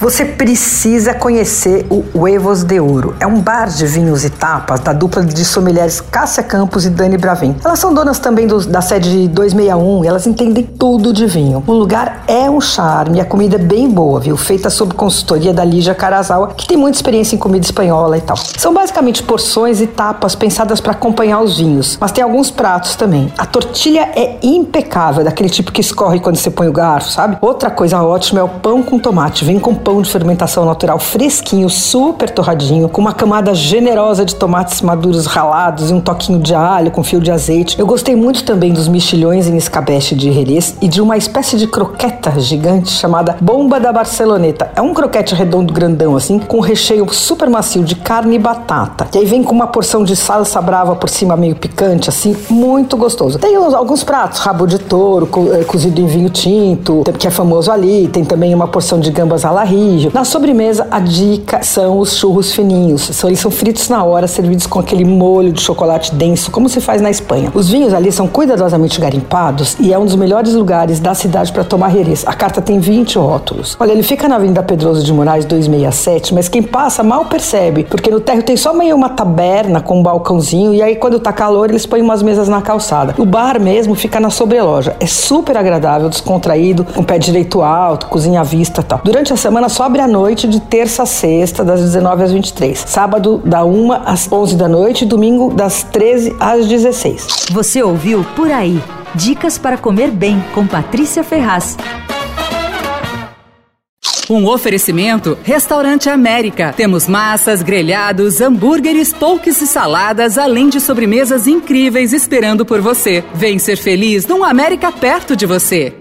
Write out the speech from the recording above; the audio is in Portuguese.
Você precisa conhecer o Huevos de Ouro. É um bar de vinhos e tapas da dupla de sommeliers Cássia Campos e Dani Bravin. Elas são donas também do, da sede 261 e elas entendem tudo de vinho. O lugar é um charme a comida é bem boa, viu? Feita sob consultoria da Lígia Carazawa, que tem muita experiência em comida espanhola e tal. São basicamente porções e tapas pensadas para acompanhar os vinhos, mas tem alguns pratos também. A tortilha é impecável, daquele tipo que escorre quando você põe o garfo, sabe? Outra coisa ótima é o pão com tomate. Vem com pão pão de fermentação natural fresquinho, super torradinho, com uma camada generosa de tomates maduros ralados e um toquinho de alho com fio de azeite. Eu gostei muito também dos mexilhões em escabeche de Jerez e de uma espécie de croqueta gigante chamada Bomba da Barceloneta. É um croquete redondo grandão assim, com recheio super macio de carne e batata. E aí vem com uma porção de salsa brava por cima meio picante assim, muito gostoso. Tem alguns pratos, rabo de touro, eh, cozido em vinho tinto, que é famoso ali, tem também uma porção de gambas à la na sobremesa, a dica são os churros fininhos. Eles são fritos na hora, servidos com aquele molho de chocolate denso, como se faz na Espanha. Os vinhos ali são cuidadosamente garimpados e é um dos melhores lugares da cidade para tomar herês. A carta tem 20 rótulos. Olha, ele fica na Avenida Pedroso de Moraes 267, mas quem passa mal percebe, porque no térreo tem só meio uma taberna com um balcãozinho e aí quando tá calor eles põem umas mesas na calçada. O bar mesmo fica na sobreloja. É super agradável, descontraído, com pé direito alto, cozinha à vista tal. Durante a semana só abre à noite de terça a sexta, das 19 às 23. Sábado, da 1 às 11 da noite. Domingo, das 13 às 16. Você ouviu Por Aí. Dicas para comer bem com Patrícia Ferraz. Um oferecimento Restaurante América. Temos massas, grelhados, hambúrgueres, polques e saladas, além de sobremesas incríveis esperando por você. Vem ser feliz num América perto de você.